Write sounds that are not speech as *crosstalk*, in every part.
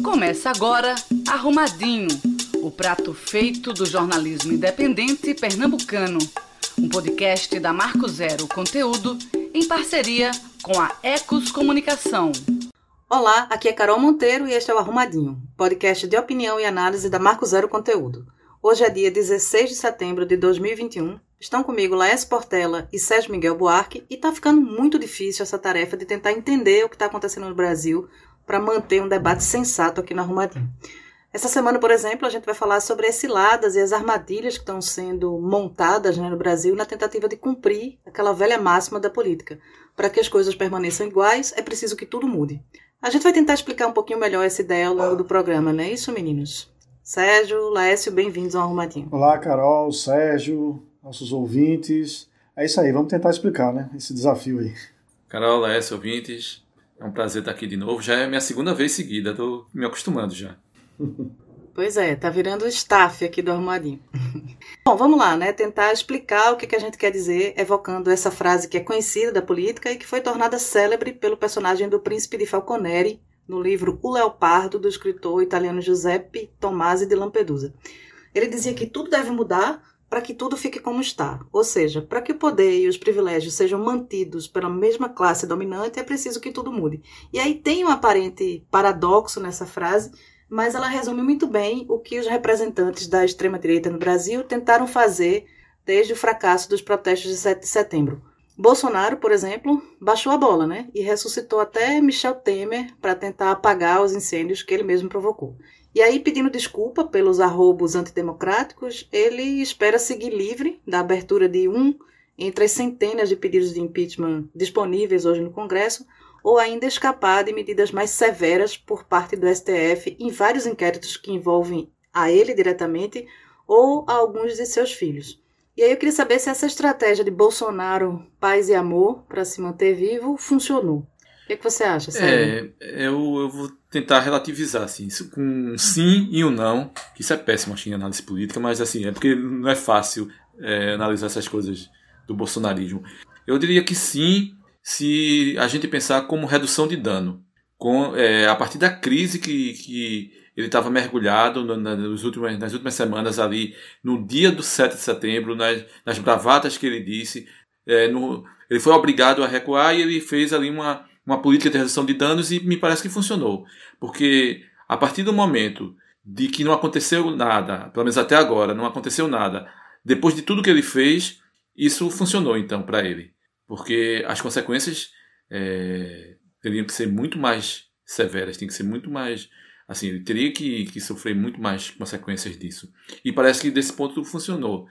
Começa agora Arrumadinho, o prato feito do jornalismo independente pernambucano. Um podcast da Marco Zero Conteúdo em parceria com a Ecos Comunicação. Olá, aqui é Carol Monteiro e este é o Arrumadinho, podcast de opinião e análise da Marco Zero Conteúdo. Hoje é dia 16 de setembro de 2021. Estão comigo Laércio Portela e Sérgio Miguel Buarque e está ficando muito difícil essa tarefa de tentar entender o que está acontecendo no Brasil para manter um debate sensato aqui no Arrumadinho. Essa semana, por exemplo, a gente vai falar sobre as ciladas e as armadilhas que estão sendo montadas né, no Brasil na tentativa de cumprir aquela velha máxima da política. Para que as coisas permaneçam iguais, é preciso que tudo mude. A gente vai tentar explicar um pouquinho melhor essa ideia ao longo do programa, não é isso, meninos? Sérgio, Lécio, bem-vindos ao Arrumadinho. Olá, Carol, Sérgio, nossos ouvintes. É isso aí, vamos tentar explicar, né? Esse desafio aí. Carol, Lécio, ouvintes, é um prazer estar aqui de novo. Já é minha segunda vez seguida, estou me acostumando já. *laughs* Pois é, tá virando staff aqui do Arrumadinho. *laughs* Bom, vamos lá, né? Tentar explicar o que, que a gente quer dizer evocando essa frase que é conhecida da política e que foi tornada célebre pelo personagem do Príncipe de Falconeri no livro O Leopardo, do escritor italiano Giuseppe Tomasi de Lampedusa. Ele dizia que tudo deve mudar para que tudo fique como está. Ou seja, para que o poder e os privilégios sejam mantidos pela mesma classe dominante, é preciso que tudo mude. E aí tem um aparente paradoxo nessa frase, mas ela resume muito bem o que os representantes da extrema-direita no Brasil tentaram fazer desde o fracasso dos protestos de 7 de setembro. Bolsonaro, por exemplo, baixou a bola, né? E ressuscitou até Michel Temer para tentar apagar os incêndios que ele mesmo provocou. E aí, pedindo desculpa pelos arrobos antidemocráticos, ele espera seguir livre da abertura de um entre as centenas de pedidos de impeachment disponíveis hoje no Congresso, ou ainda escapar de medidas mais severas por parte do STF em vários inquéritos que envolvem a ele diretamente ou a alguns de seus filhos. E aí eu queria saber se essa estratégia de Bolsonaro, paz e amor, para se manter vivo, funcionou. O que, é que você acha, Sérgio? É, eu, eu vou tentar relativizar assim, isso com um sim e um não, que isso é péssimo acho, em análise política, mas assim, é porque não é fácil é, analisar essas coisas do bolsonarismo. Eu diria que sim, se a gente pensar como redução de dano. Com, é, a partir da crise que, que ele estava mergulhado no, na, nos últimos, nas últimas semanas ali, no dia do 7 de setembro, nas, nas bravatas que ele disse. É, no, ele foi obrigado a recuar e ele fez ali uma, uma política de redução de danos e me parece que funcionou. Porque a partir do momento de que não aconteceu nada, pelo menos até agora, não aconteceu nada, depois de tudo que ele fez, isso funcionou então para ele. Porque as consequências é, teriam que ser muito mais severas, tem que ser muito mais Assim, ele teria que, que sofrer muito mais consequências disso. E parece que desse ponto funcionou.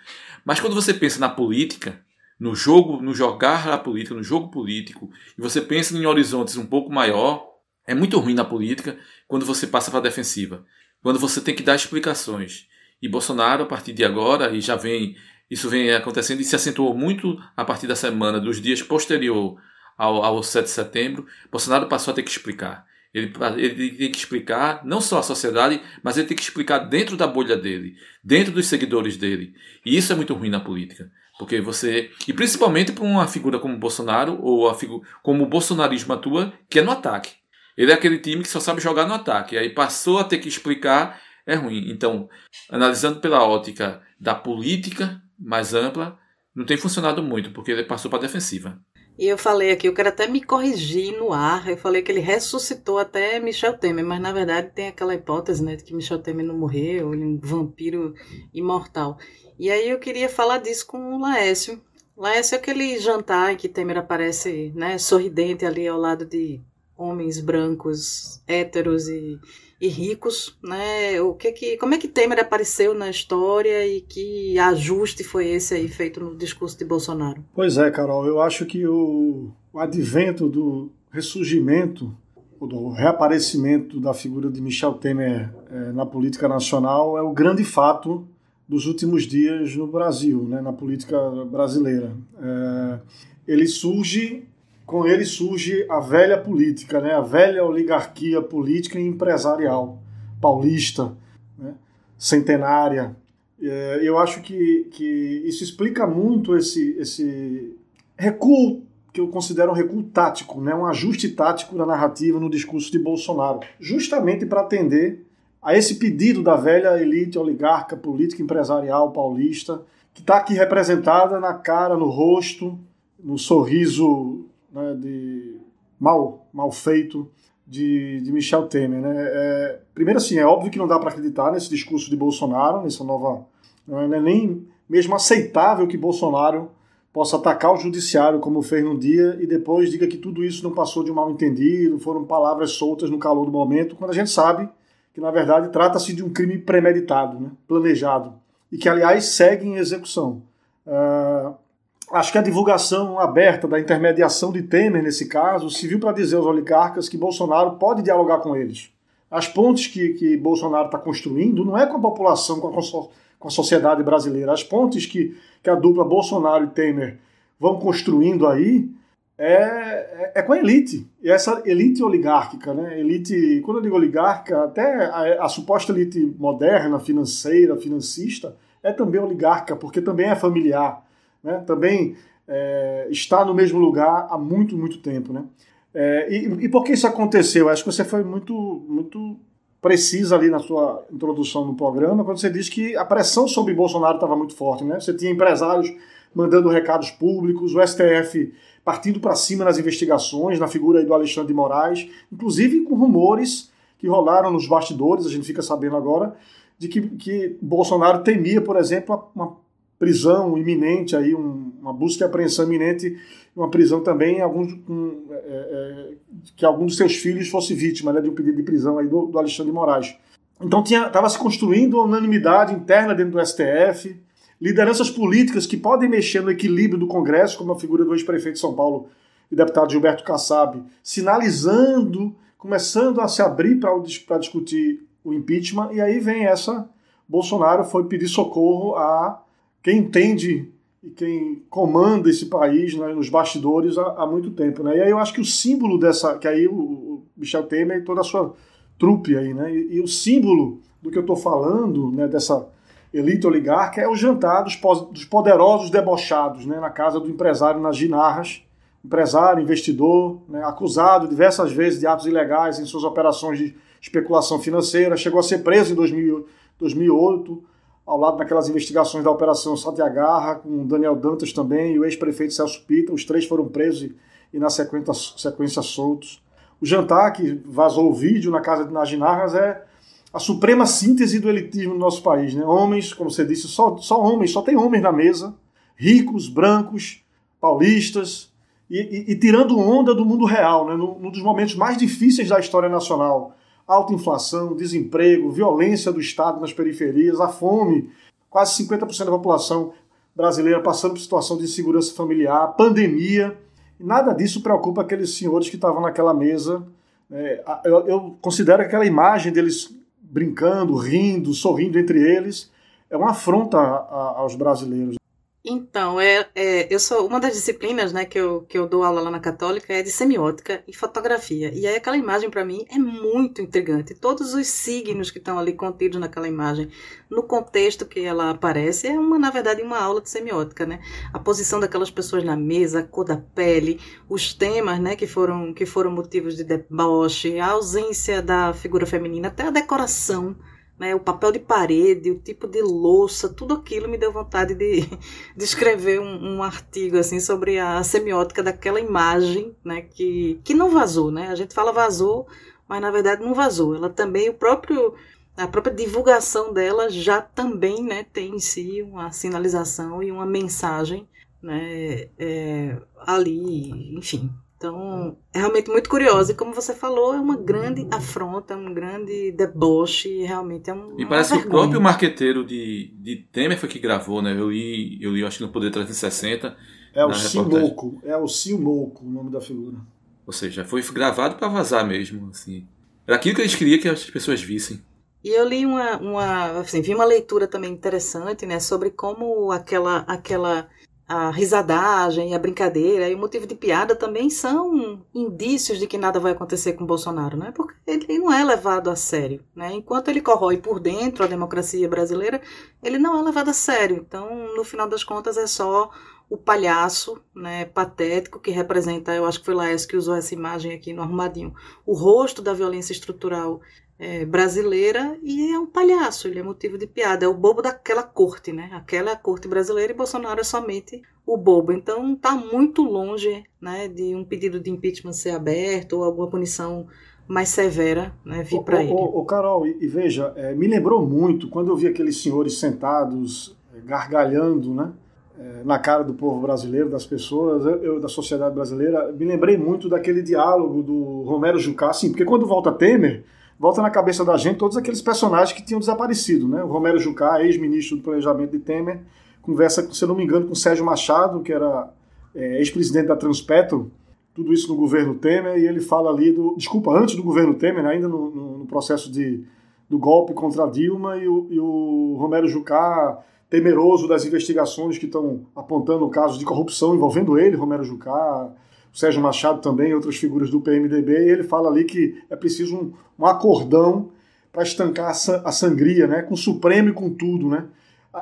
Mas quando você pensa na política, no jogo, no jogar a política, no jogo político, e você pensa em horizontes um pouco maior, é muito ruim na política quando você passa para a defensiva. Quando você tem que dar explicações. E Bolsonaro, a partir de agora, e já vem, isso vem acontecendo e se acentuou muito a partir da semana, dos dias posterior ao, ao 7 de setembro, Bolsonaro passou a ter que explicar. Ele, ele tem que explicar não só a sociedade, mas ele tem que explicar dentro da bolha dele, dentro dos seguidores dele. E isso é muito ruim na política. Porque você. E principalmente para uma figura como Bolsonaro, ou a figu, como o bolsonarismo atua, que é no ataque. Ele é aquele time que só sabe jogar no ataque. Aí passou a ter que explicar, é ruim. Então, analisando pela ótica da política mais ampla, não tem funcionado muito, porque ele passou para a defensiva. E eu falei aqui, eu quero até me corrigir no ar. Eu falei que ele ressuscitou até Michel Temer, mas na verdade tem aquela hipótese, né, de que Michel Temer não morreu, ele é um vampiro imortal. E aí eu queria falar disso com o Laércio. Laércio é aquele jantar em que Temer aparece, né, sorridente ali ao lado de homens brancos, héteros e e ricos, né? O que que, como é que Temer apareceu na história e que ajuste foi esse aí feito no discurso de Bolsonaro? Pois é, Carol, eu acho que o, o advento do ressurgimento, do reaparecimento da figura de Michel Temer é, na política nacional é o grande fato dos últimos dias no Brasil, né, na política brasileira. É, ele surge com ele surge a velha política, né? a velha oligarquia política e empresarial paulista, né? centenária. É, eu acho que, que isso explica muito esse, esse recuo que eu considero um recuo tático, né, um ajuste tático da narrativa no discurso de Bolsonaro, justamente para atender a esse pedido da velha elite oligarca política empresarial paulista, que está aqui representada na cara, no rosto, no sorriso né, de mal, mal feito de, de Michel Temer. Né? É, primeiro, assim, é óbvio que não dá para acreditar nesse discurso de Bolsonaro, nessa nova. Não é nem mesmo aceitável que Bolsonaro possa atacar o judiciário como fez num dia e depois diga que tudo isso não passou de um mal entendido, foram palavras soltas no calor do momento, quando a gente sabe que na verdade trata-se de um crime premeditado, né, planejado e que aliás segue em execução. Uh, acho que a divulgação aberta da intermediação de Temer nesse caso se viu para dizer aos oligarcas que Bolsonaro pode dialogar com eles. As pontes que, que Bolsonaro está construindo não é com a população, com a com a sociedade brasileira. As pontes que, que a dupla Bolsonaro e Temer vão construindo aí é, é, é, com a elite. E essa elite oligárquica, né? Elite, quando eu digo oligarca, até a, a, suposta elite moderna, financeira, financista, é também oligarca, porque também é familiar, né? Também é, está no mesmo lugar há muito, muito tempo, né? É, e, e por que isso aconteceu? Acho que você foi muito, muito precisa ali na sua introdução no programa, quando você diz que a pressão sobre Bolsonaro estava muito forte, né? Você tinha empresários mandando recados públicos, o STF partindo para cima nas investigações, na figura do Alexandre de Moraes, inclusive com rumores que rolaram nos bastidores, a gente fica sabendo agora, de que, que Bolsonaro temia, por exemplo, uma prisão iminente, aí, um, uma busca e apreensão iminente, uma prisão também, alguns, um, é, é, que algum dos seus filhos fosse vítima né, de um pedido de prisão aí do, do Alexandre de Moraes. Então estava se construindo uma unanimidade interna dentro do STF, lideranças políticas que podem mexer no equilíbrio do Congresso, como a figura do ex-prefeito de São Paulo e deputado Gilberto Kassab, sinalizando, começando a se abrir para discutir o impeachment, e aí vem essa. Bolsonaro foi pedir socorro a quem entende e quem comanda esse país né, nos bastidores há, há, muito tempo. Né? E aí eu acho que o símbolo dessa. que aí o, Michel Temer e toda a sua trupe aí, né? E, e o símbolo do que eu estou falando, né, dessa elite oligarca, é o jantar dos, dos poderosos debochados né, na casa do empresário nas Ginarras. Empresário, investidor, né, acusado diversas vezes de atos ilegais em suas operações de especulação financeira, chegou a ser preso em 2000, 2008 ao lado daquelas investigações da Operação Satyagraha, com Daniel Dantas também e o ex-prefeito Celso Pita. Os três foram presos e, na sequência, sequência soltos. O jantar, que vazou o vídeo na casa de Najinarras, é a suprema síntese do elitismo no nosso país. Né? Homens, como você disse, só, só homens, só tem homens na mesa, ricos, brancos, paulistas, e, e, e tirando onda do mundo real, né? num dos momentos mais difíceis da história nacional alta inflação, desemprego, violência do Estado nas periferias, a fome, quase 50% da população brasileira passando por situação de insegurança familiar, pandemia. Nada disso preocupa aqueles senhores que estavam naquela mesa. É, eu, eu considero aquela imagem deles brincando, rindo, sorrindo entre eles, é uma afronta aos brasileiros. Então, é, é, eu sou uma das disciplinas né, que, eu, que eu dou aula lá na Católica é de semiótica e fotografia. E aí aquela imagem para mim é muito intrigante. Todos os signos que estão ali contidos naquela imagem, no contexto que ela aparece, é uma, na verdade, uma aula de semiótica, né? A posição daquelas pessoas na mesa, a cor da pele, os temas, né, que foram, que foram motivos de deboche, a ausência da figura feminina, até a decoração né, o papel de parede, o tipo de louça, tudo aquilo me deu vontade de, *laughs* de escrever um, um, artigo assim sobre a semiótica daquela imagem, né, que, que não vazou, né? A gente fala vazou, mas na verdade não vazou. Ela também o próprio a própria divulgação dela já também, né, tem em si uma sinalização e uma mensagem, né, é, ali, enfim, então, é realmente muito curioso. E como você falou, é uma grande afronta, um grande deboche. Realmente é um. E parece que o próprio marqueteiro de, de Temer foi que gravou, né? Eu li, eu li acho que no Poder 360. É o Simoco. É o Simoco o nome da figura. Ou seja, foi gravado para vazar mesmo. Assim. Era aquilo que eles queriam que as pessoas vissem. E eu li uma, uma assim, vi uma leitura também interessante, né, sobre como aquela, aquela a risadagem, a brincadeira e o motivo de piada também são indícios de que nada vai acontecer com Bolsonaro, né? Porque ele não é levado a sério, né? Enquanto ele corrói por dentro a democracia brasileira, ele não é levado a sério. Então, no final das contas, é só o palhaço, né, patético, que representa, eu acho que foi Laércio que usou essa imagem aqui no arrumadinho, o rosto da violência estrutural é, brasileira e é um palhaço, ele é motivo de piada, é o bobo daquela corte, né? Aquela é a corte brasileira e Bolsonaro é somente o bobo. Então está muito longe né, de um pedido de impeachment ser aberto ou alguma punição mais severa né, vir para ele. Ô, Carol, e, e veja, é, me lembrou muito quando eu vi aqueles senhores sentados é, gargalhando, né? É, na cara do povo brasileiro, das pessoas, eu, da sociedade brasileira, me lembrei muito daquele diálogo do Romero Jucá, assim, porque quando volta Temer, volta na cabeça da gente todos aqueles personagens que tinham desaparecido, né? O Romero Jucá, ex-ministro do Planejamento de Temer, conversa, se não me engano, com o Sérgio Machado, que era é, ex-presidente da Transpetro, tudo isso no governo Temer, e ele fala ali do. Desculpa, antes do governo Temer, ainda no, no, no processo de, do golpe contra Dilma, e o, e o Romero Jucá temeroso das investigações que estão apontando casos de corrupção envolvendo ele, Romero Jucá, Sérgio Machado também, outras figuras do PMDB, e ele fala ali que é preciso um, um acordão para estancar a sangria, né, com o Supremo e com tudo, né?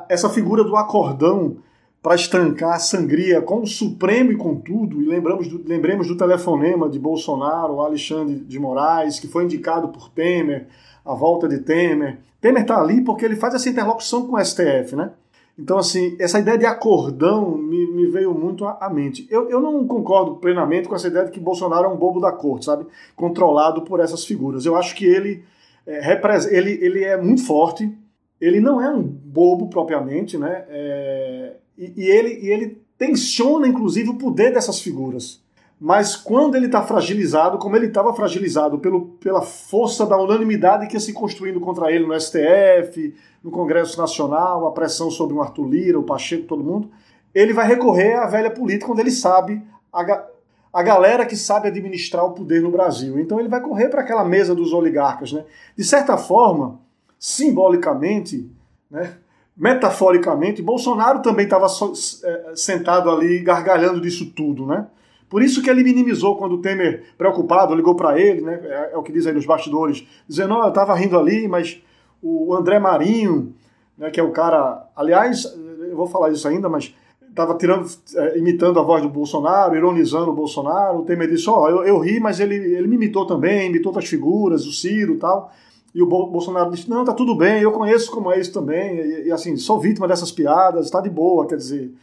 Essa figura do acordão para estancar a sangria com o Supremo e com tudo, e lembramos do, lembremos do telefonema de Bolsonaro, Alexandre de Moraes, que foi indicado por Temer, a volta de Temer. Temer está ali porque ele faz essa interlocução com o STF, né? Então, assim, essa ideia de acordão me, me veio muito à, mente. Eu, eu não concordo plenamente com essa ideia de que Bolsonaro é um bobo da corte, sabe? Controlado por essas figuras. Eu acho que ele é, ele, ele é muito forte, ele não é um bobo propriamente, né? É, e, e, ele, e ele tensiona, inclusive, o poder dessas figuras. Mas quando ele está fragilizado, como ele estava fragilizado pelo, pela força da unanimidade que ia se construindo contra ele no STF, no Congresso Nacional, a pressão sobre o Arthur Lira, o Pacheco, todo mundo, ele vai recorrer à velha política quando ele sabe a, a galera que sabe administrar o poder no Brasil. Então ele vai correr para aquela mesa dos oligarcas. Né? De certa forma, simbolicamente, né, metaforicamente, Bolsonaro também estava so, é, sentado ali gargalhando disso tudo. Né? Por isso que ele minimizou quando o Temer, preocupado, ligou para ele, né? É, é, o que diz aí nos bastidores, dizendo: oh, eu estava rindo ali, mas o André Marinho, né, que é o cara. Aliás, eu vou falar isso ainda, mas estava é, imitando a voz do Bolsonaro, ironizando o Bolsonaro. O Temer disse: Ó, oh, eu, eu ri, mas ele, ele me imitou também, imitou outras figuras, o Ciro tal. E o Bolsonaro disse: Não, tá tudo bem, eu conheço como é isso também, e, e assim, sou vítima dessas piadas, está de boa, quer dizer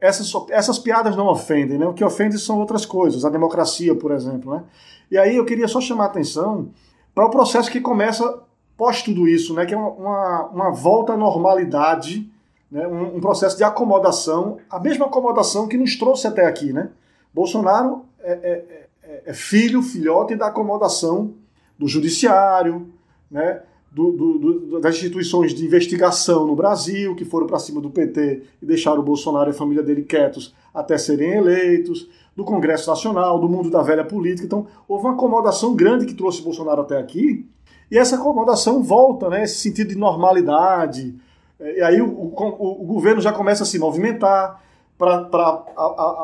essas, essas piadas não ofendem, né? O que ofende são outras coisas, a democracia, por exemplo, né? E aí eu queria só chamar a atenção para o processo que começa pós tudo isso, né? Que é uma, uma volta à normalidade, né? Um, um, processo de acomodação, a mesma acomodação que nos trouxe até aqui, né? Bolsonaro é, é, é, é filho, filhote da acomodação do judiciário, né? Do, do, das instituições de investigação no Brasil, que foram para cima do PT e deixaram o Bolsonaro e a família dele quietos até serem eleitos, do Congresso Nacional, do mundo da velha política. Então, houve uma acomodação grande que trouxe Bolsonaro até aqui, e essa acomodação volta, né, esse sentido de normalidade. E aí o, o, o governo já começa a se movimentar para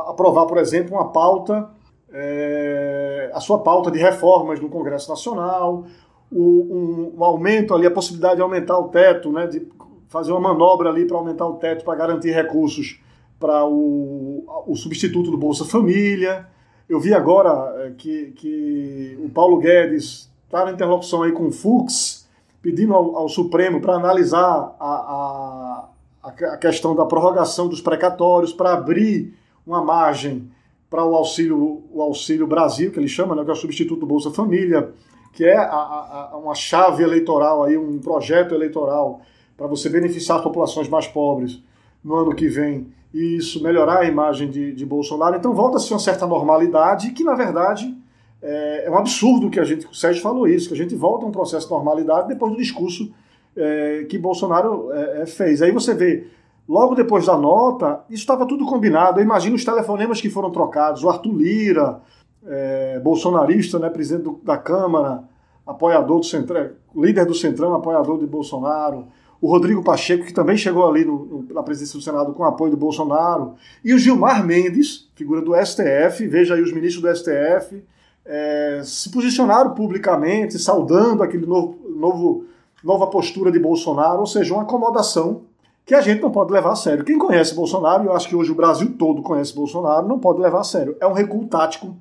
aprovar, por exemplo, uma pauta, é, a sua pauta de reformas no Congresso Nacional, o, um, um, aumento ali, a possibilidade de aumentar o teto, né, de fazer uma manobra ali para aumentar o teto para garantir recursos para o, o substituto do Bolsa Família. Eu vi agora é, que, que o Paulo Guedes está na interlocução aí com o Fux, pedindo ao, ao Supremo para analisar a, a, a questão da prorrogação dos precatórios, para abrir uma margem para o auxílio, o auxílio Brasil, que ele chama, né, que é o substituto do Bolsa Família, que é a, a, uma chave eleitoral, aí, um projeto eleitoral para você beneficiar as populações mais pobres no ano que vem e isso melhorar a imagem de, de Bolsonaro. Então volta-se uma certa normalidade que, na verdade, é, é, um absurdo que a gente, o Sérgio falou isso, que a gente volta a um processo de normalidade depois do discurso é, que Bolsonaro é, é fez. Aí você vê, logo depois da nota, isso estava tudo combinado. Eu imagino os telefonemas que foram trocados, o Arthur Lira, é, bolsonarista, né, presidente do, da Câmara, apoiador do Centrão, líder do Centrão, apoiador de Bolsonaro, o Rodrigo Pacheco, que também chegou ali no, na presidência do Senado com apoio do Bolsonaro, e o Gilmar Mendes, figura do STF, veja aí os ministros do STF, é, se posicionaram publicamente, saudando aquele novo, novo, nova postura de Bolsonaro, ou seja, uma acomodação que a gente não pode levar a sério. Quem conhece Bolsonaro, eu acho que hoje o Brasil todo conhece Bolsonaro, não pode levar a sério. É um recuo tático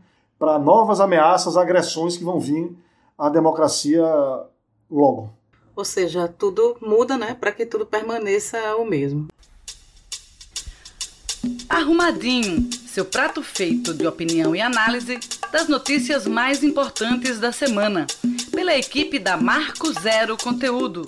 para novas ameaças, agressões que vão vir à democracia logo. Ou seja, tudo muda, né, para que tudo permaneça o mesmo. Arrumadinho, seu prato feito de opinião e análise das notícias mais importantes da semana, pela equipe da Marco Zero Conteúdo.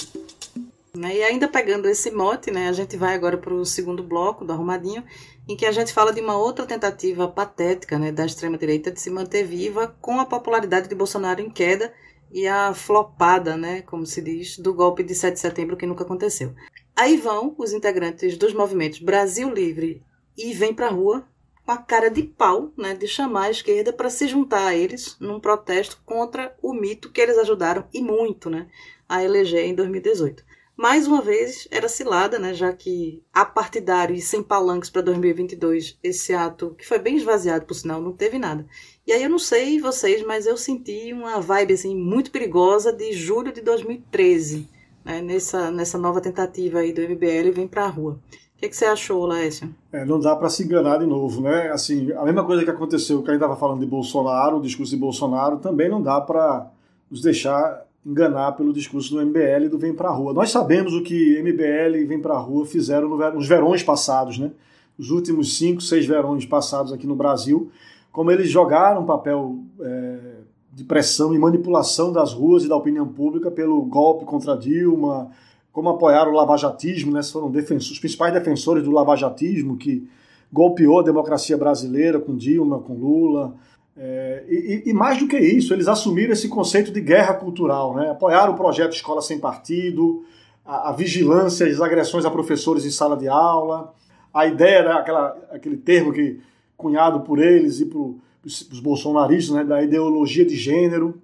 E ainda pegando esse mote, né, a gente vai agora para o segundo bloco do Arrumadinho, em que a gente fala de uma outra tentativa patética né, da extrema-direita de se manter viva com a popularidade de Bolsonaro em queda e a flopada, né, como se diz, do golpe de 7 de setembro que nunca aconteceu. Aí vão os integrantes dos movimentos Brasil Livre e Vem Pra Rua com a cara de pau né, de chamar a esquerda para se juntar a eles num protesto contra o mito que eles ajudaram e muito né, a eleger em 2018. Mais uma vez, era cilada, né, já que apartidário e sem palanques para 2022, esse ato, que foi bem esvaziado, por sinal, não teve nada. E aí eu não sei vocês, mas eu senti uma vibe assim, muito perigosa de julho de 2013, né, nessa, nessa nova tentativa aí do MBL Vem para a Rua. O que, que, você achou, Laércio? É, não dá para se enganar de novo, né? Assim, a mesma coisa que aconteceu, que a gente estava falando de Bolsonaro, o discurso de Bolsonaro, também não dá para nos deixar enganar pelo discurso do MBL e do Vem Pra Rua. Nós sabemos o que MBL e Vem Pra Rua fizeram nos verões passados, né? Os últimos cinco, seis verões passados aqui no Brasil, como eles jogaram papel é, de pressão e manipulação das ruas e da opinião pública pelo golpe contra Dilma, como apoiaram o lavajatismo, né? Foram os principais defensores do lavajatismo que golpeou a democracia brasileira com Dilma, com Lula, é, e, e, mais do que isso, eles assumiram esse conceito de guerra cultural, né? apoiaram o projeto Escola Sem Partido, a, a vigilância, as agressões a professores em sala de aula, a ideia, né, aquela, aquele termo que cunhado por eles e por, os bolsonaristas, né, da ideologia de gênero,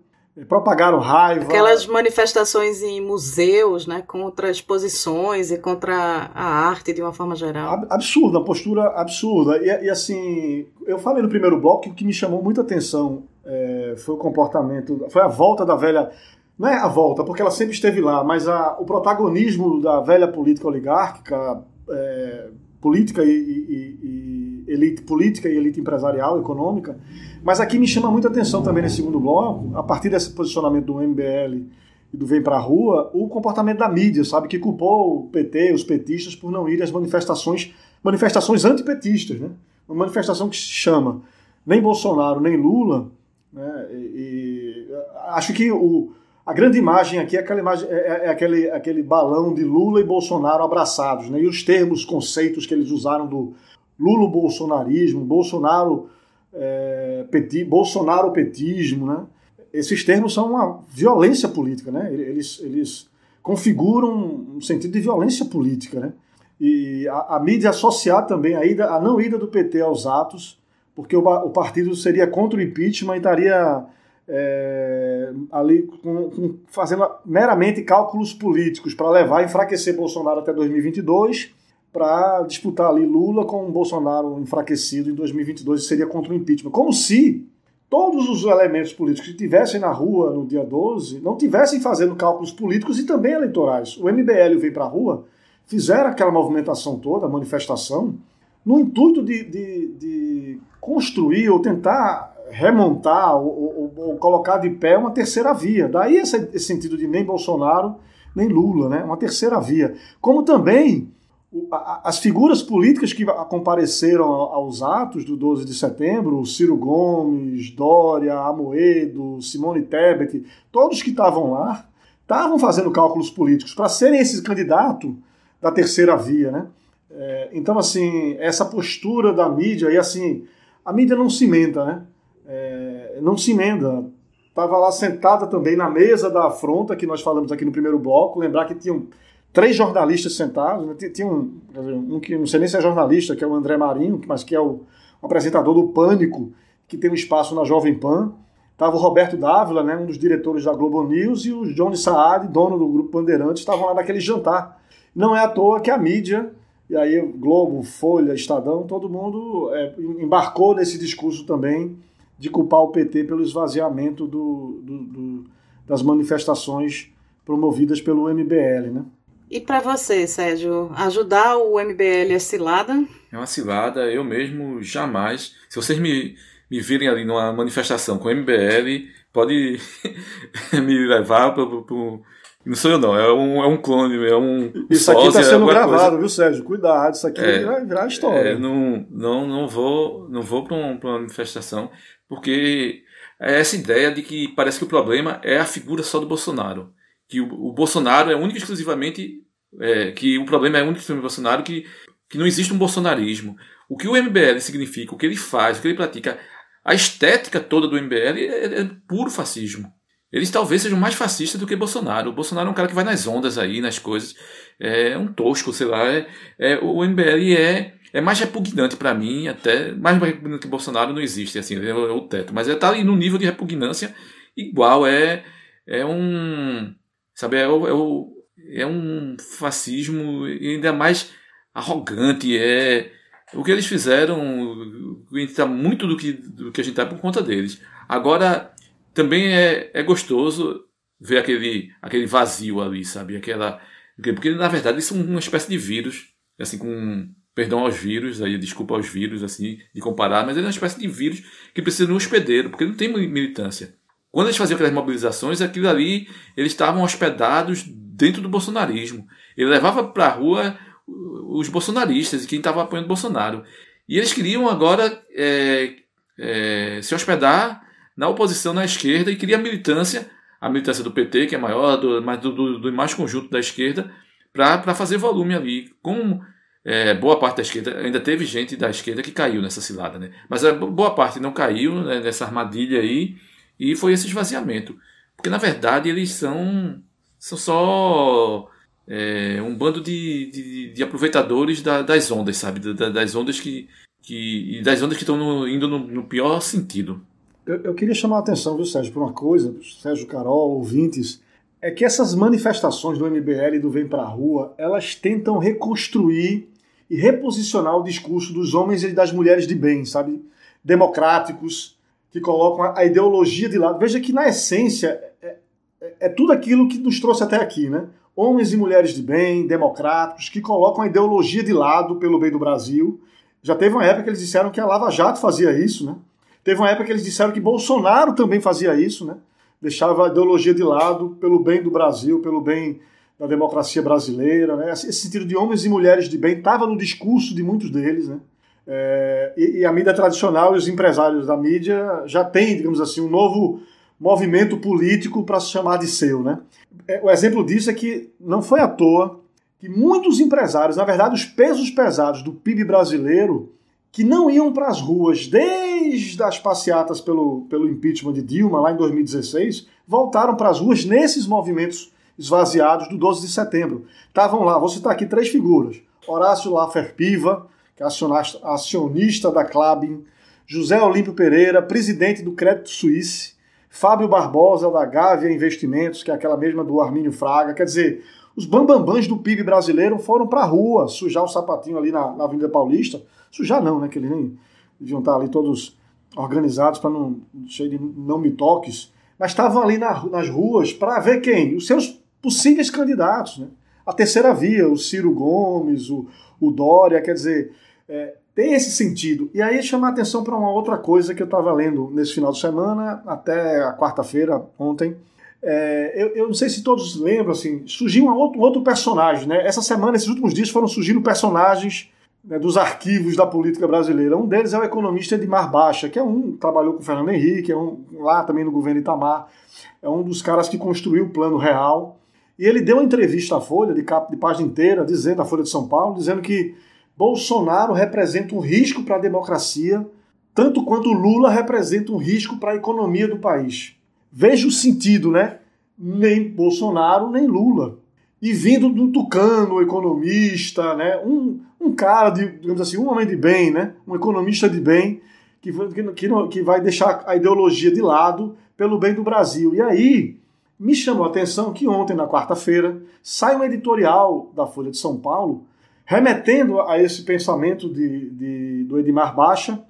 propagaram raiva. Aquelas manifestações em museus, né, contra exposições e contra a arte de uma forma geral. Absurda, uma postura absurda. E, e assim, eu falei no primeiro bloco que o que me chamou muita atenção é, foi o comportamento, foi a volta da velha. Não é a volta, porque ela sempre esteve lá, mas a, o protagonismo da velha política oligárquica, é, política e, e, e elite política e elite empresarial, econômica mas aqui me chama muita atenção também nesse segundo bloco, a partir desse posicionamento do MBL e do Vem Pra Rua, o comportamento da mídia, sabe? Que culpou o PT, os petistas, por não irem às manifestações, manifestações antipetistas, né? Uma manifestação que se chama nem Bolsonaro, nem Lula, né? E, e acho que o, a grande imagem aqui é aquela imagem, é, é, é, aquele, aquele balão de Lula e Bolsonaro abraçados, né? E os termos, conceitos que eles usaram do Lulo-bolsonarismo, Bolsonaro é, peti, Bolsonaro-petismo, né? Esses termos são uma violência política, né? Eles, eles configuram um sentido de violência política, né? E a, a mídia associar também a, ida, a não ida do PT aos atos, porque o, o partido seria contra o impeachment e estaria é, ali com, com, fazendo meramente cálculos políticos para levar a enfraquecer Bolsonaro até 2022 para disputar ali Lula com o Bolsonaro enfraquecido em 2022 e seria contra o impeachment. Como se todos os elementos políticos que estivessem na rua no dia 12 não tivessem fazendo cálculos políticos e também eleitorais. O MBL veio para a rua, fizeram aquela movimentação toda, manifestação, no intuito de, de, de construir ou tentar remontar ou, ou, ou, colocar de pé uma terceira via. Daí esse, esse sentido de nem Bolsonaro nem Lula, né? uma terceira via. Como também as figuras políticas que compareceram aos atos do 12 de setembro, Ciro Gomes, Dória, Amoedo, Simone Tebet, todos que estavam lá, estavam fazendo cálculos políticos para serem esse candidato da terceira via, né? É, então, assim, essa postura da mídia, e assim, a mídia não se emenda, né? É, não se emenda. Estava lá sentada também na mesa da afronta, que nós falamos aqui no primeiro bloco, lembrar que tinham três jornalistas sentados. Né? Tinha um, um, que não sei nem se é jornalista, que é o André Marinho, mas que é o, apresentador do Pânico, que tem um espaço na Jovem Pan. Estava o Roberto Dávila, né, um dos diretores da Globo News, e o Johnny Saad, dono do Grupo Bandeirantes, estavam lá naquele jantar. Não é à toa que a mídia, e aí Globo, Folha, Estadão, todo mundo é, embarcou nesse discurso também de culpar o PT pelo esvaziamento do, do, do, das manifestações promovidas pelo MBL. Né? E para você, Sérgio, ajudar o MBL é cilada? É uma cilada, eu mesmo jamais. Se vocês me, me virem ali numa manifestação com o MBL, pode *laughs* me levar para. Não sou eu, não. É um, é um clone, é um. Isso aqui está sendo gravado, coisa... viu, Sérgio? Cuidado, isso aqui é, vai virar história. É, não, não, não vou, não vou para um, uma manifestação, porque é essa ideia de que parece que o problema é a figura só do Bolsonaro que o, o Bolsonaro é único exclusivamente. É, que o problema é único exclusivamente Bolsonaro, que, que não existe um bolsonarismo. O que o MBL significa, o que ele faz, o que ele pratica, a estética toda do MBL é, é puro fascismo. Eles talvez sejam mais fascistas do que Bolsonaro. O Bolsonaro é um cara que vai nas ondas aí, nas coisas. É um tosco, sei lá. É, é o MBL é, é mais repugnante para mim, até. Mais repugnante que Bolsonaro não existe, assim, é o, é teto. Mas é tá ali no nível de repugnância igual. É, é um. Sabe, é, é, é um fascismo ainda mais arrogante. É, o que eles fizeram está muito do que, do que a gente está por conta deles. Agora, também é, é gostoso ver aquele, aquele vazio ali, sabe? Aquela, porque, na verdade, isso é uma espécie de vírus, assim, com perdão aos vírus, aí desculpa aos vírus, assim, de comparar, mas ele é uma espécie de vírus que precisa de um hospedeiro, porque não tem militância. Quando eles faziam aquelas mobilizações, aquilo ali, eles estavam hospedados dentro do bolsonarismo. Ele levava para a rua os bolsonaristas e quem estava apoiando Bolsonaro. E eles queriam agora é, é, se hospedar na oposição na esquerda e queria a militância, a militância do PT, que é maior, do, do, do, mais conjunto da esquerda, para fazer volume ali. Como é, boa parte da esquerda, ainda teve gente da esquerda que caiu nessa cilada, né? mas a boa parte não caiu né, nessa armadilha aí e foi esse esvaziamento. Porque na verdade eles são, são só é, um bando de, de, de aproveitadores da, das ondas, sabe? Da, das ondas que, que. das ondas que estão no, indo no, no, pior sentido. Eu, eu, queria chamar a atenção, viu, Sérgio, por uma coisa, Sérgio Carol, ouvintes, é que essas manifestações do MBL e do Vem Pra Rua, elas tentam reconstruir e reposicionar o discurso dos homens e das mulheres de bem, sabe? Democráticos, que colocam a ideologia de lado. Veja que, na essência, é, é, é, tudo aquilo que nos trouxe até aqui, né? Homens e mulheres de bem, democráticos, que colocam a ideologia de lado pelo bem do Brasil. Já teve uma época que eles disseram que a Lava Jato fazia isso, né? Teve uma época que eles disseram que Bolsonaro também fazia isso, né? Deixava a ideologia de lado pelo bem do Brasil, pelo bem da democracia brasileira, né? Esse sentido de homens e mulheres de bem estava no discurso de muitos deles, né? É, e, e, a mídia tradicional e os empresários da mídia já têm, digamos assim, um novo movimento político para se chamar de seu. Né? É, o exemplo disso é que não foi à toa que muitos empresários, na verdade, os pesos pesados do PIB brasileiro, que não iam para as ruas desde as passeatas pelo, pelo impeachment de Dilma, lá em 2016, voltaram para as ruas nesses movimentos esvaziados do 12 de setembro. Estavam lá, vou citar aqui três figuras: Horácio Laffer Piva, acionista da Clabin, José Olímpio Pereira, presidente do Crédito Suíça, Fábio Barbosa, da Gávea Investimentos, que é aquela mesma do Armínio Fraga. Quer dizer, os bambambãs do PIB brasileiro foram para a rua sujar o sapatinho ali na, na, Avenida Paulista. Sujar não, né? Que eles nem deviam estar ali todos organizados para não cheio de não me toques, mas estavam ali na, nas ruas para ver quem? Os seus possíveis candidatos, né? A terceira via, o Ciro Gomes, o, o Dória, quer dizer, é, tem esse sentido. E aí chamar atenção para uma outra coisa que eu estava lendo nesse final de semana, até a quarta-feira, ontem. É, eu, eu, não sei se todos lembram, assim, surgiu um outro, outro personagem, né? Essa semana, esses últimos dias, foram surgindo personagens né, dos arquivos da política brasileira. Um deles é o economista Edmar Baixa, que é um trabalhou com o Fernando Henrique, é um lá também no governo Itamar, é um dos caras que construiu o Plano Real. E ele deu uma entrevista à Folha, de, capa, de página inteira, dizendo, à Folha de São Paulo, dizendo que Bolsonaro representa um risco para a democracia, tanto quanto Lula representa um risco para a economia do país. Veja o sentido, né? Nem Bolsonaro, nem Lula. E vindo do Tucano, economista, né? Um, um cara, de, digamos assim, um homem de bem, né? Um economista de bem, que, que, que vai deixar a ideologia de lado pelo bem do Brasil. E aí, me chamou a atenção que ontem, na quarta-feira, sai um editorial da Folha de São Paulo remetendo a esse pensamento de, de, do Edmar Baixa,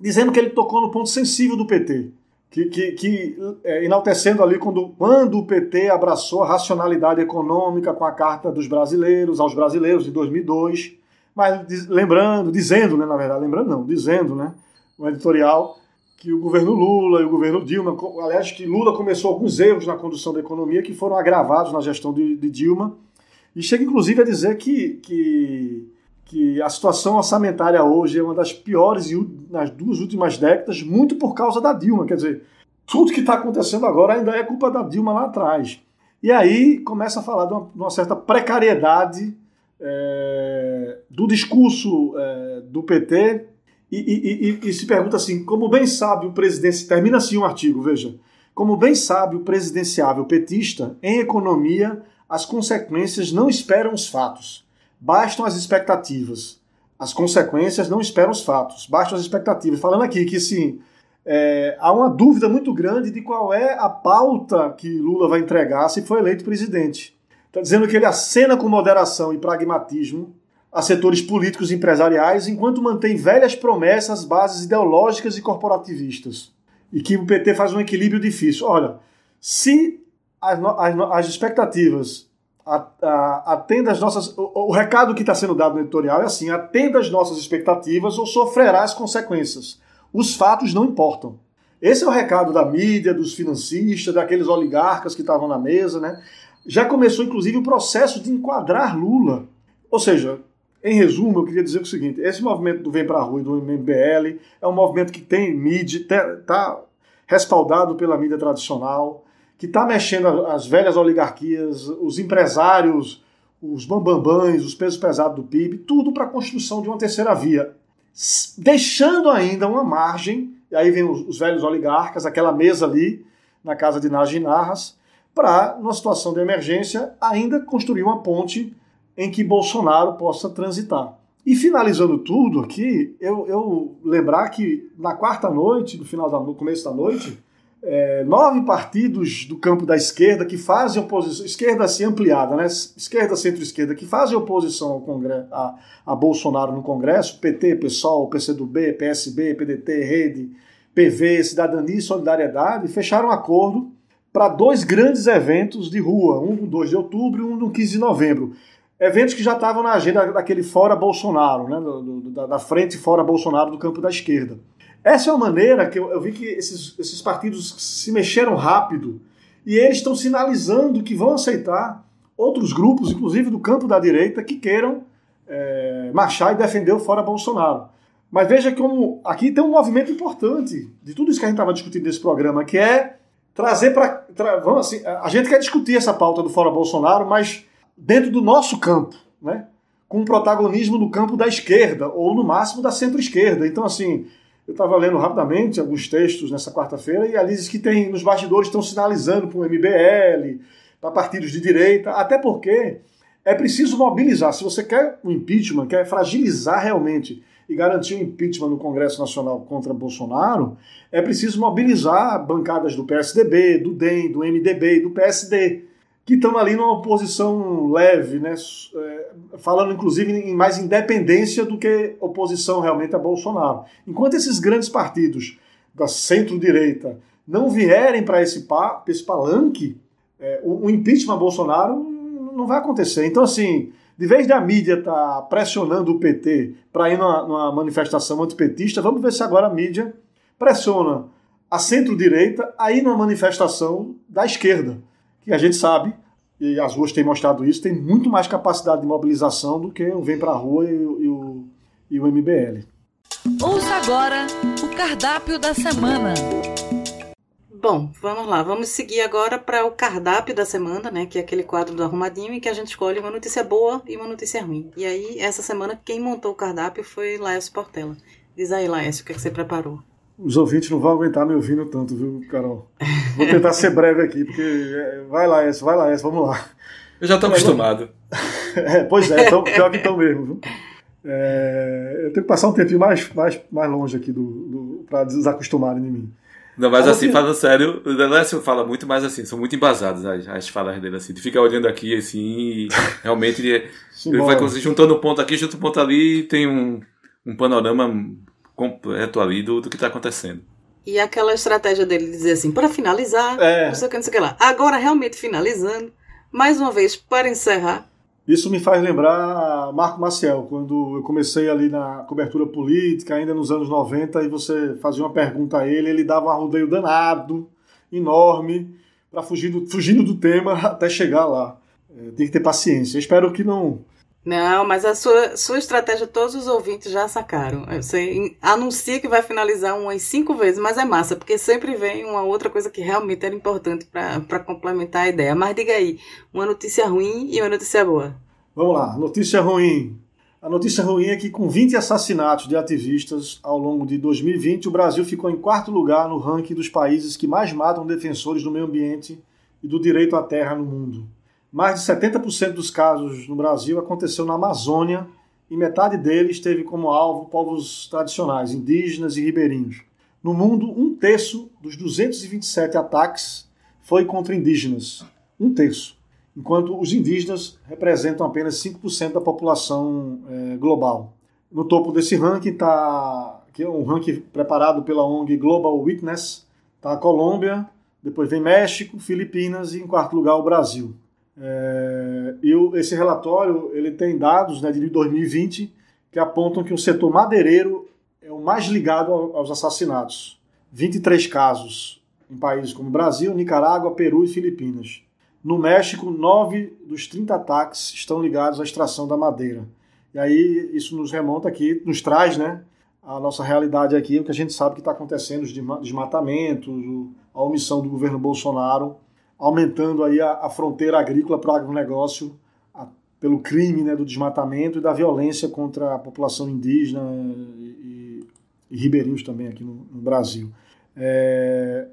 dizendo que ele tocou no ponto sensível do PT, que, que, que é, enaltecendo ali quando, quando o PT abraçou a racionalidade econômica com a Carta dos Brasileiros, aos brasileiros, de 2002, mas lembrando, dizendo, né, na verdade, lembrando não, dizendo, né, no editorial, que o governo Lula e o governo Dilma, aliás, que Lula começou alguns erros na condução da economia que foram agravados na gestão de, de Dilma, e chega inclusive a dizer que, que, que a situação orçamentária hoje é uma das piores nas duas últimas décadas, muito por causa da Dilma. Quer dizer, tudo que está acontecendo agora ainda é culpa da Dilma lá atrás. E aí começa a falar de uma, de uma certa precariedade é, do discurso é, do PT e, e, e, e, se pergunta assim, como bem sabe o presidente, termina assim um artigo, veja, como bem sabe o presidenciável petista, em economia as consequências não esperam os fatos, bastam as expectativas. As consequências não esperam os fatos, bastam as expectativas. Falando aqui que sim, é, há uma dúvida muito grande de qual é a pauta que Lula vai entregar se for eleito presidente. Está dizendo que ele acena com moderação e pragmatismo a setores políticos e empresariais, enquanto mantém velhas promessas, bases ideológicas e corporativistas. E que o PT faz um equilíbrio difícil. Olha, se as, as, as expectativas atenda as nossas. O, o recado que está sendo dado no editorial é assim: atenda as nossas expectativas ou sofrerá as consequências. Os fatos não importam. Esse é o recado da mídia, dos financistas, daqueles oligarcas que estavam na mesa, né? Já começou, inclusive, o processo de enquadrar Lula. Ou seja, em resumo, eu queria dizer o seguinte: esse movimento do Vem Pra Rua e do MBL é um movimento que tem mídia, está respaldado pela mídia tradicional, que está mexendo as velhas oligarquias, os empresários, os bambambãs, os pesos pesados do PIB, tudo para a construção de uma terceira via, deixando ainda uma margem, e aí vem os, os velhos oligarcas, aquela mesa ali na casa de Narras, para, numa situação de emergência, ainda construir uma ponte em que Bolsonaro possa transitar. E finalizando tudo aqui, eu, eu lembrar que na quarta noite, no final da, no começo da noite, é, nove partidos do campo da esquerda que fazem oposição, esquerda assim ampliada, né? esquerda, centro-esquerda, que fazem oposição ao Congresso, a, a Bolsonaro no Congresso, PT, PSOL, PCdoB, PSB, PDT, Rede, PV, Cidadania e Solidariedade, fecharam acordo para dois grandes eventos de rua, um no 2 de outubro e um no 15 de novembro. Eventos que já estavam na agenda daquele fora Bolsonaro, né, da, da, frente fora Bolsonaro do campo da esquerda. Essa é uma maneira que eu, eu vi que esses, esses partidos se mexeram rápido e eles estão sinalizando que vão aceitar outros grupos, inclusive do campo da direita, que queiram é, marchar e defender o fora Bolsonaro. Mas veja como aqui tem um movimento importante de tudo isso que a gente estava discutindo nesse programa, que é trazer para. Tra, vamos assim, a gente quer discutir essa pauta do Fora Bolsonaro, mas dentro do nosso campo, né? com protagonismo do campo da esquerda, ou no máximo da centro-esquerda. Então, assim, eu estava lendo rapidamente alguns textos nessa quarta-feira e ali diz que tem nos bastidores estão sinalizando para o MBL, para partidos de direita, até porque é preciso mobilizar. Se você quer o um impeachment, quer fragilizar realmente e garantir o um impeachment no Congresso Nacional contra Bolsonaro, é preciso mobilizar bancadas do PSDB, do DEM, do MDB e do PSD, que estão ali numa oposição leve, né? É, falando inclusive em mais independência do que oposição realmente a Bolsonaro. Enquanto esses grandes partidos da centro-direita não vierem para esse, esse palanque, é, o, o impeachment a Bolsonaro não vai acontecer. Então, assim, de vez da mídia estar tá pressionando o PT para ir numa, numa manifestação antipetista, vamos ver se agora a mídia pressiona a centro-direita a ir numa manifestação da esquerda, que a gente sabe, e as ruas têm mostrado isso, tem muito mais capacidade de mobilização do que o Vem Pra Rua e, e, o, e o MBL. Ouça agora o cardápio da semana. Bom, vamos lá. Vamos seguir agora para o cardápio da semana, né? Que é aquele quadro do Arrumadinho em que a gente escolhe uma notícia boa e uma notícia ruim. E aí, essa semana, quem montou o cardápio foi Laércio Portela. Diz aí, Laércio, o que, é que você preparou? Os ouvintes não vão aguentar me ouvindo tanto, viu, Carol? Vou tentar ser breve aqui, porque é, vai lá, essa, vai lá, essa, vamos lá. Eu já estou acostumado. *laughs* É, pois é, então, pior que estão mesmo, viu? É, eu tenho que passar um tempinho mais, mais, mais longe aqui do, do para desacostumarem de mim. Não, mas assim, falando sério, o Décio fala muito, mas assim, são muito embasadas as, as falas dele, assim. De ficar olhando aqui, assim, e realmente ele, *laughs* ele vai juntando um ponto aqui, junto um ponto ali e tem um, um panorama completo ali do, do que está acontecendo. E aquela estratégia dele de dizer assim, para finalizar, É. não sei o que, não sei o que lá. Agora, realmente finalizando, mais uma vez, para encerrar, Isso me faz lembrar Marco Maciel, quando eu comecei ali na cobertura política, ainda nos anos 90, e você fazia uma pergunta a ele, ele dava um arrodeio danado, enorme, para fugir do, fugindo do tema *laughs* até chegar lá. É, tem que ter paciência. Eu espero que não. Não, mas a sua, sua estratégia todos os ouvintes já sacaram. Você anuncia que vai finalizar umas cinco vezes, mas é massa, porque sempre vem uma outra coisa que realmente era importante para complementar a ideia. Mas diga aí, uma notícia ruim e uma notícia boa. Vamos lá, notícia ruim. A notícia ruim é que, com 20 assassinatos de ativistas ao longo de 2020, o Brasil ficou em quarto lugar no ranking dos países que mais matam defensores do meio ambiente e do direito à terra no mundo. Mais de 70% dos casos no Brasil aconteceu na Amazônia e metade deles teve como alvo povos tradicionais, indígenas e ribeirinhos. No mundo, um terço dos 227 ataques foi contra indígenas. Um terço enquanto os indígenas representam apenas 5% da população eh, global. No topo desse ranking está, que é um ranking preparado pela ONG Global Witness, está a Colômbia, depois vem México, Filipinas e em quarto lugar o Brasil. Eh, e o- esse relatório ele tem dados né, de 2020 que apontam que o setor madeireiro é o mais ligado ao- aos assassinatos. 23 casos em países como Brasil, Nicarágua, Peru e Filipinas. No México, nove dos 30 ataques estão ligados à extração da madeira. E aí isso nos remonta aqui, nos traz né, a nossa realidade aqui, o que a gente sabe que está acontecendo, os desma- desmatamentos, a omissão do governo Bolsonaro, aumentando aí a, a fronteira agrícola para o agronegócio, a- pelo crime né, do desmatamento e da violência contra a população indígena e, e ribeirinhos também aqui no, no Brasil. É,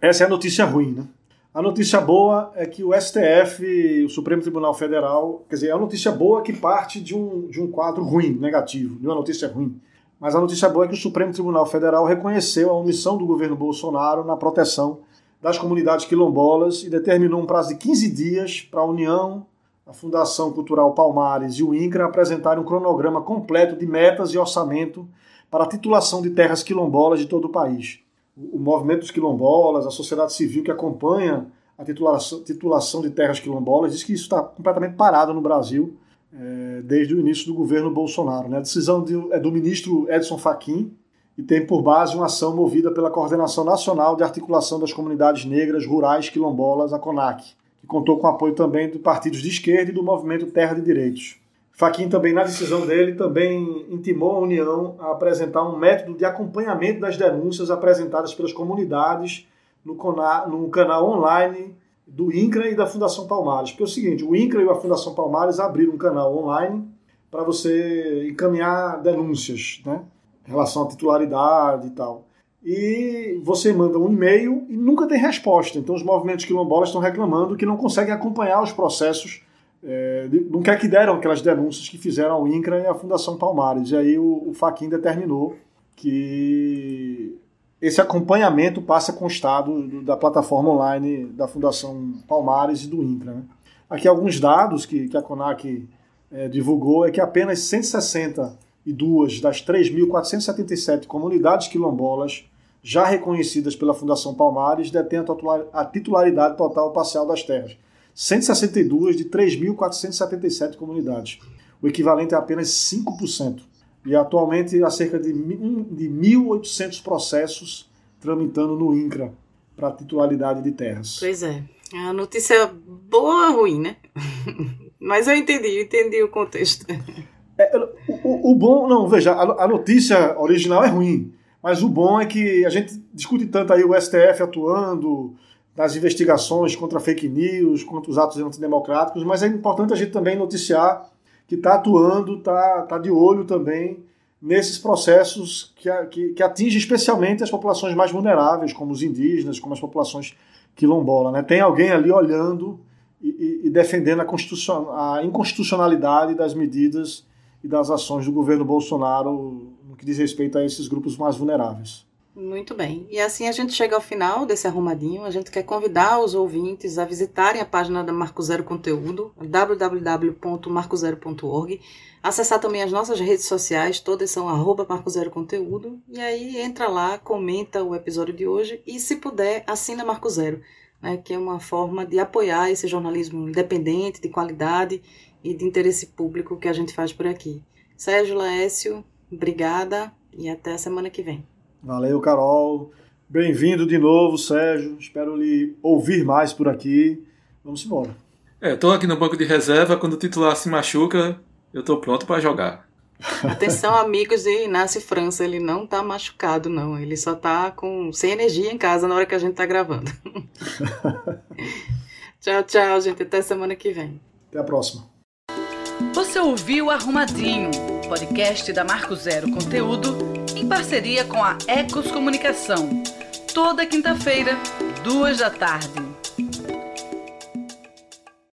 essa é a notícia ruim, né? A notícia boa é que o STF, o Supremo Tribunal Federal, quer dizer, é uma notícia boa que parte de um, de um quadro ruim, negativo, de uma notícia ruim. Mas a notícia boa é que o Supremo Tribunal Federal reconheceu a omissão do governo Bolsonaro na proteção das comunidades quilombolas e determinou um prazo de 15 dias para a União, a Fundação Cultural Palmares e o INCRA apresentarem um cronograma completo de metas e orçamento para a titulação de terras quilombolas de todo o país o movimento dos quilombolas, a sociedade civil que acompanha a titulação, titulação de terras quilombolas, diz que isso está completamente parado no Brasil eh, desde o início do governo Bolsonaro. Né? A decisão de- é do ministro Edson Fachin e tem por base uma ação movida pela Coordenação Nacional de Articulação das Comunidades Negras Rurais Quilombolas, a CONAC, que contou com apoio também de partidos de esquerda e do movimento Terra de Direitos. Fachin também, na decisão dele, também intimou a União a apresentar um método de acompanhamento das denúncias apresentadas pelas comunidades no, cona- no canal online do INCRA e da Fundação Palmares. Porque é o seguinte, o INCRA e a Fundação Palmares abriram um canal online para você encaminhar denúncias, né? Relação à titularidade e tal. E você manda um e-mail e nunca tem resposta. Então os movimentos quilombolas estão reclamando que não conseguem acompanhar os processos é, de- não quer que deram aquelas denúncias que fizeram ao INCRA e à Fundação Palmares. E aí o, o Fachin determinou que esse acompanhamento passe a constar do- do- da plataforma online da Fundação Palmares e do INCRA. né? Aqui alguns dados que, que a CONAC é, divulgou é que apenas 162 das 3.477 comunidades quilombolas já reconhecidas pela Fundação Palmares detêm a titular- a titularidade total ou parcial das terras. 162 de 3.477 comunidades. O equivalente a apenas 5%. E atualmente há cerca de 1.800 processos tramitando no INCRA para titularidade de terras. Pois é. É uma notícia boa ou ruim, né? *laughs* Mas eu entendi, eu entendi o contexto. O, o- o bom, não, veja, a, a notícia original é ruim, mas o bom é que a gente discute tanto aí o STF atuando nas investigações contra fake news, contra os atos antidemocráticos, mas é importante a gente também noticiar que está atuando, está tá de olho também nesses processos que, que, que atingem especialmente as populações mais vulneráveis, como os indígenas, como as populações quilombolas. Né? Tem alguém ali olhando e, e- defendendo a, a inconstitucionalidade das medidas e das ações do governo Bolsonaro no que diz respeito a esses grupos mais vulneráveis. Muito bem. E assim a gente chega ao final desse arrumadinho. A gente quer convidar os ouvintes a visitarem a página da Marco Zero Conteúdo, www.marcozero.org. Acessar também as nossas redes sociais, todas são arroba Marco Zero Conteúdo. E aí entra lá, comenta o episódio de hoje e, se puder, assina Marco Zero, né, que é uma forma de apoiar esse jornalismo independente, de qualidade e de interesse público que a gente faz por aqui. Sérgio Laécio, obrigada e até a semana que vem. Valeu, Carol. Bem-vindo de novo, Sérgio. Espero lhe ouvir mais por aqui. Vamos embora. É, estou aqui no banco de reserva. Quando o titular se machuca, eu estou pronto para jogar. Atenção, *laughs* amigos de Inácio França, ele não está machucado, não. Ele só está com sem energia em casa na hora que a gente está gravando. *laughs* tchau, tchau, gente. Até semana que vem. Até a próxima. Você ouviu Arrumadinho, podcast da Marco Zero Conteúdo em parceria com a Ecos Comunicação. Toda quinta-feira, duas da tarde.